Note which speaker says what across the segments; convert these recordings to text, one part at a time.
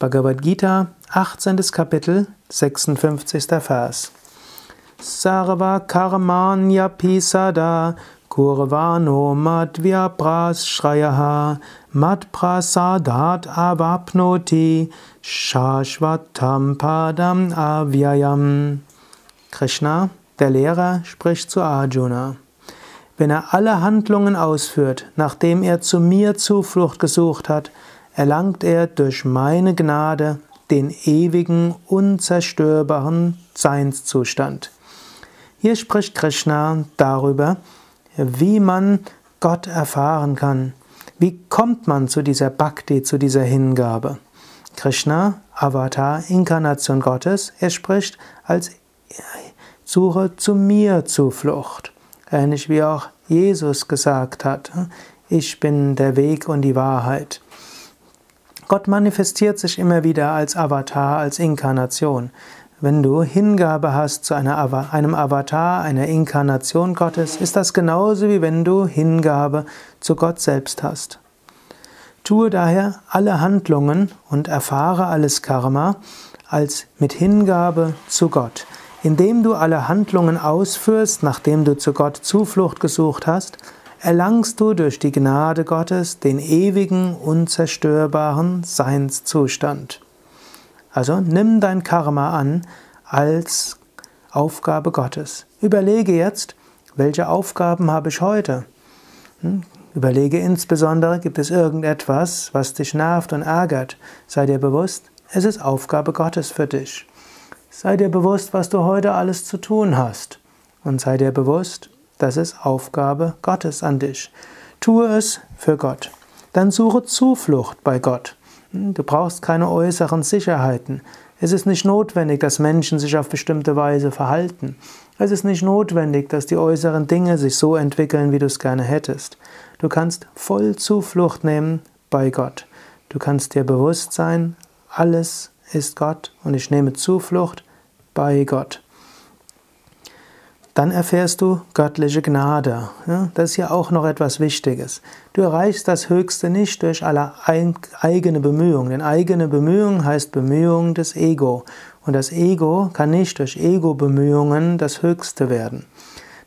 Speaker 1: Bhagavad Gita, 18. Kapitel, 56. Vers. Sarva karmanya pisada kurvano madhyaprasrayaha madprasadat avapnoti shashvatam padam avyayam. Krishna, der Lehrer, spricht zu Arjuna. Wenn er alle Handlungen ausführt, nachdem er zu mir Zuflucht gesucht hat, erlangt er durch meine Gnade den ewigen, unzerstörbaren Seinszustand. Hier spricht Krishna darüber, wie man Gott erfahren kann. Wie kommt man zu dieser Bhakti, zu dieser Hingabe? Krishna, Avatar, Inkarnation Gottes, er spricht als Suche zu mir Zuflucht. Ähnlich wie auch Jesus gesagt hat, ich bin der Weg und die Wahrheit. Gott manifestiert sich immer wieder als Avatar, als Inkarnation. Wenn du Hingabe hast zu einem Avatar, einer Inkarnation Gottes, ist das genauso wie wenn du Hingabe zu Gott selbst hast. Tue daher alle Handlungen und erfahre alles Karma als mit Hingabe zu Gott. Indem du alle Handlungen ausführst, nachdem du zu Gott Zuflucht gesucht hast, erlangst du durch die Gnade Gottes den ewigen, unzerstörbaren Seinszustand. Also nimm dein Karma an als Aufgabe Gottes. Überlege jetzt, welche Aufgaben habe ich heute? Hm? Überlege insbesondere, gibt es irgendetwas, was dich nervt und ärgert? Sei dir bewusst, es ist Aufgabe Gottes für dich. Sei dir bewusst, was du heute alles zu tun hast. Und sei dir bewusst, das ist Aufgabe Gottes an dich. Tue es für Gott. Dann suche Zuflucht bei Gott. Hm, du brauchst keine äußeren Sicherheiten. Es ist nicht notwendig, dass Menschen sich auf bestimmte Weise verhalten. Es ist nicht notwendig, dass die äußeren Dinge sich so entwickeln, wie du es gerne hättest. Du kannst voll Zuflucht nehmen bei Gott. Du kannst dir bewusst sein, alles ist Gott und ich nehme Zuflucht bei Gott dann erfährst du göttliche Gnade. das ist ja auch noch etwas Wichtiges. Du erreichst das Höchste nicht durch alle eigene Bemühungen. Denn eigene Bemühung heißt Bemühung des Ego. Und das Ego kann nicht durch Ego-Bemühungen das Höchste werden.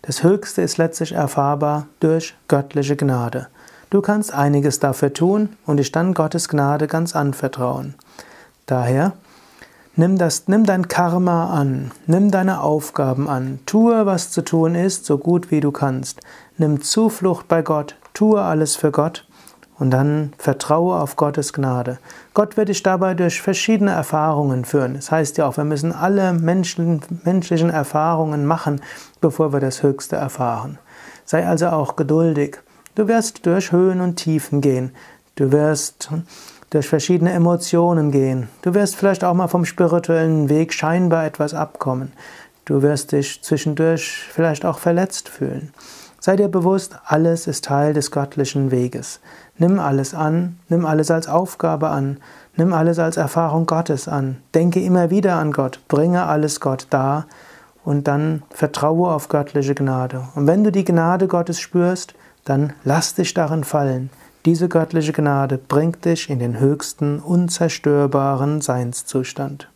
Speaker 1: Das Höchste ist letztlich erfahrbar durch göttliche Gnade. Du kannst einiges dafür tun und dich dann Gottes Gnade ganz anvertrauen. Daher Nimm, das, nimm dein Karma an, nimm deine Aufgaben an, tue, was zu tun ist, so gut wie du kannst. Nimm Zuflucht bei Gott, tue alles für Gott und dann vertraue auf Gottes Gnade. Gott wird dich dabei durch verschiedene Erfahrungen führen. Das heißt ja auch, wir müssen alle Menschen, menschlichen Erfahrungen machen, bevor wir das Höchste erfahren. Sei also auch geduldig. Du wirst durch Höhen und Tiefen gehen. Du wirst durch verschiedene Emotionen gehen. Du wirst vielleicht auch mal vom spirituellen Weg scheinbar etwas abkommen. Du wirst dich zwischendurch vielleicht auch verletzt fühlen. Sei dir bewusst, alles ist Teil des göttlichen Weges. Nimm alles an, nimm alles als Aufgabe an, nimm alles als Erfahrung Gottes an. Denke immer wieder an Gott, bringe alles Gott dar und dann vertraue auf göttliche Gnade. Und wenn du die Gnade Gottes spürst, dann lass dich darin fallen. Diese göttliche Gnade bringt dich in den höchsten, unzerstörbaren Seinszustand.